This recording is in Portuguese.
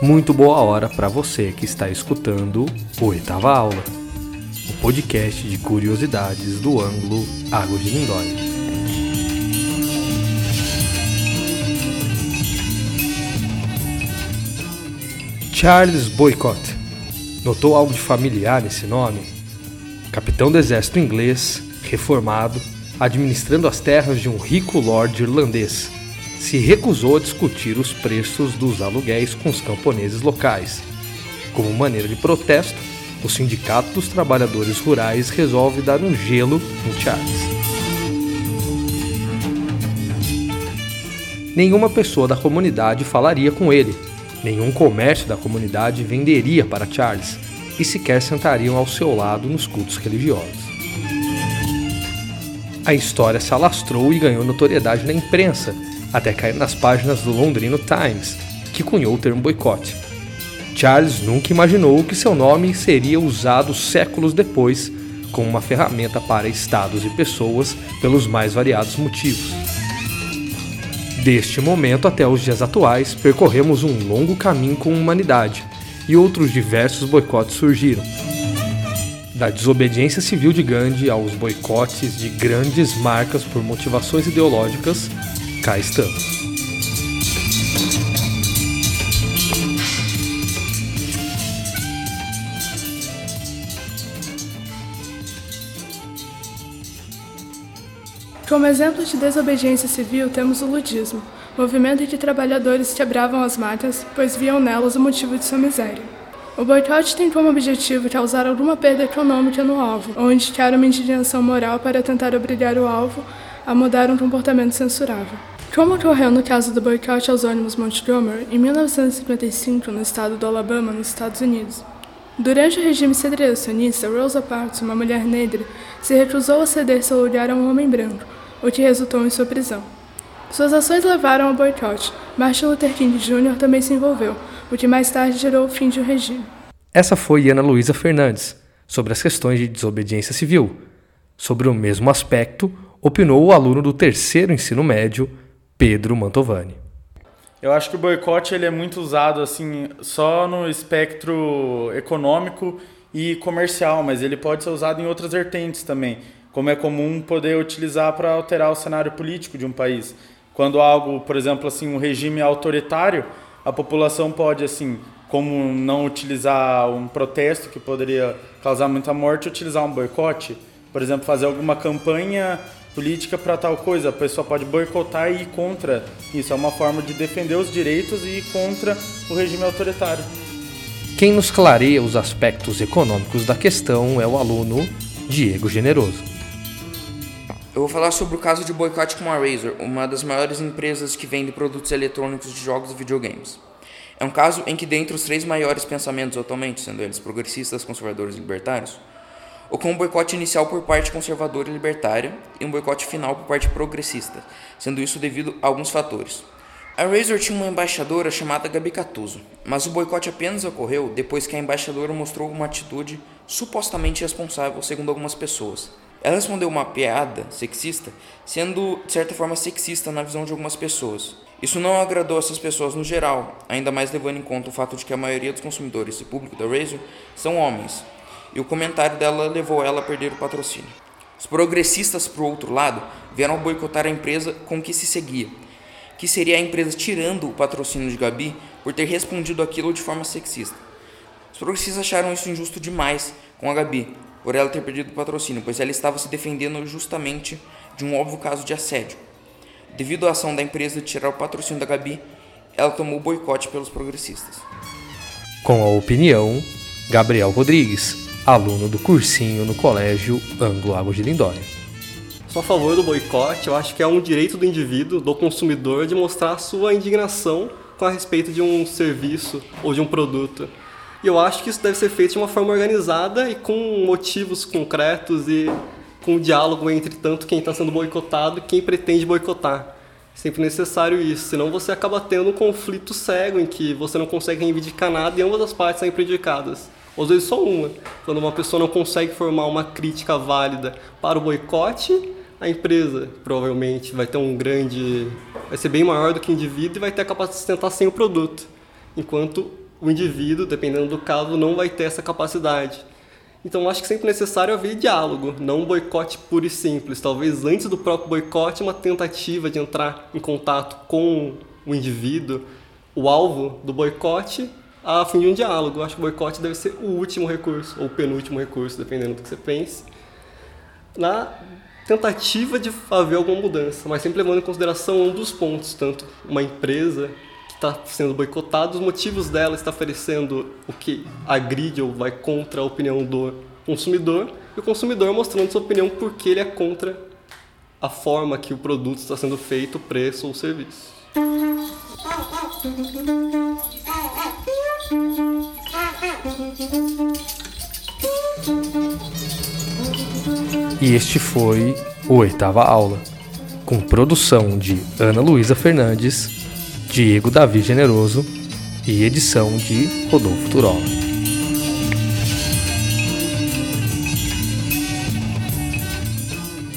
Muito boa hora para você que está escutando Oitava Aula, o podcast de curiosidades do ângulo Água de Lindóia. Charles Boycott. Notou algo de familiar nesse nome? Capitão do exército inglês, reformado, administrando as terras de um rico lord irlandês se recusou a discutir os preços dos aluguéis com os camponeses locais. Como maneira de protesto, o Sindicato dos Trabalhadores Rurais resolve dar um gelo em Charles. Nenhuma pessoa da comunidade falaria com ele, nenhum comércio da comunidade venderia para Charles e sequer sentariam ao seu lado nos cultos religiosos. A história se alastrou e ganhou notoriedade na imprensa, até cair nas páginas do londrino Times, que cunhou o termo boicote. Charles nunca imaginou que seu nome seria usado séculos depois como uma ferramenta para estados e pessoas pelos mais variados motivos. Deste momento até os dias atuais, percorremos um longo caminho com a humanidade e outros diversos boicotes surgiram. Da desobediência civil de Gandhi aos boicotes de grandes marcas por motivações ideológicas, cá estamos. Como exemplo de desobediência civil, temos o ludismo, movimento que trabalhadores quebravam as máquinas, pois viam nelas o motivo de sua miséria. O boicote tem como objetivo causar alguma perda econômica no alvo, onde quer uma indignação moral para tentar obrigar o alvo a mudar um comportamento censurável. Como ocorreu no caso do boicote aos ônibus Montgomery em 1955 no estado do Alabama, nos Estados Unidos. Durante o regime segregacionista, Rosa Parks, uma mulher negra, se recusou a ceder seu lugar a um homem branco, o que resultou em sua prisão. Suas ações levaram ao boicote. Martin Luther King Jr. também se envolveu, o que mais tarde gerou o fim de um regime. Essa foi Ana Luísa Fernandes, sobre as questões de desobediência civil. Sobre o mesmo aspecto, opinou o aluno do terceiro ensino médio, Pedro Mantovani. Eu acho que o boicote ele é muito usado assim só no espectro econômico e comercial, mas ele pode ser usado em outras vertentes também, como é comum poder utilizar para alterar o cenário político de um país. Quando algo, por exemplo, assim, um regime autoritário, a população pode assim, como não utilizar um protesto que poderia causar muita morte, utilizar um boicote, por exemplo, fazer alguma campanha política para tal coisa. A pessoa pode boicotar e ir contra isso. É uma forma de defender os direitos e ir contra o regime autoritário. Quem nos clareia os aspectos econômicos da questão é o aluno Diego Generoso. Eu vou falar sobre o caso de boicote com a Razer, uma das maiores empresas que vende produtos eletrônicos de jogos e videogames. É um caso em que, dentre os três maiores pensamentos atualmente, sendo eles progressistas, conservadores e libertários, ocorreu um boicote inicial por parte conservadora e libertária e um boicote final por parte progressista, sendo isso devido a alguns fatores. A Razer tinha uma embaixadora chamada Gabi Catuso, mas o boicote apenas ocorreu depois que a embaixadora mostrou uma atitude supostamente responsável, segundo algumas pessoas. Ela respondeu uma piada sexista, sendo de certa forma sexista na visão de algumas pessoas. Isso não agradou essas pessoas no geral, ainda mais levando em conta o fato de que a maioria dos consumidores e público da Razer são homens, e o comentário dela levou ela a perder o patrocínio. Os progressistas, por outro lado, vieram boicotar a empresa com que se seguia, que seria a empresa tirando o patrocínio de Gabi por ter respondido aquilo de forma sexista. Os progressistas acharam isso injusto demais com a Gabi, por ela ter perdido o patrocínio, pois ela estava se defendendo justamente de um óbvio caso de assédio. Devido à ação da empresa de tirar o patrocínio da Gabi, ela tomou o boicote pelos progressistas. Com a opinião, Gabriel Rodrigues, aluno do cursinho no colégio Anglo Água de Lindóia. Sou a favor do boicote, eu acho que é um direito do indivíduo, do consumidor, de mostrar sua indignação com a respeito de um serviço ou de um produto. E eu acho que isso deve ser feito de uma forma organizada e com motivos concretos e com um diálogo entre tanto quem está sendo boicotado e quem pretende boicotar. É sempre necessário isso, senão você acaba tendo um conflito cego em que você não consegue reivindicar nada e ambas as partes são prejudicadas. ou às vezes só uma. Quando uma pessoa não consegue formar uma crítica válida para o boicote, a empresa provavelmente vai ter um grande. vai ser bem maior do que o indivíduo e vai ter a capacidade de sustentar sem o produto. Enquanto o indivíduo, dependendo do caso, não vai ter essa capacidade. Então acho que sempre necessário haver diálogo, não um boicote puro e simples. Talvez antes do próprio boicote, uma tentativa de entrar em contato com o indivíduo, o alvo do boicote, a fim de um diálogo. Acho que o boicote deve ser o último recurso, ou o penúltimo recurso, dependendo do que você pense, na tentativa de haver alguma mudança, mas sempre levando em consideração um dos pontos, tanto uma empresa está sendo boicotada, os motivos dela está oferecendo o que agride ou vai contra a opinião do consumidor, e o consumidor mostrando sua opinião porque ele é contra a forma que o produto está sendo feito, o preço ou o serviço. E este foi o Oitava Aula, com produção de Ana Luísa Fernandes Diego Davi Generoso e edição de Rodolfo Turola.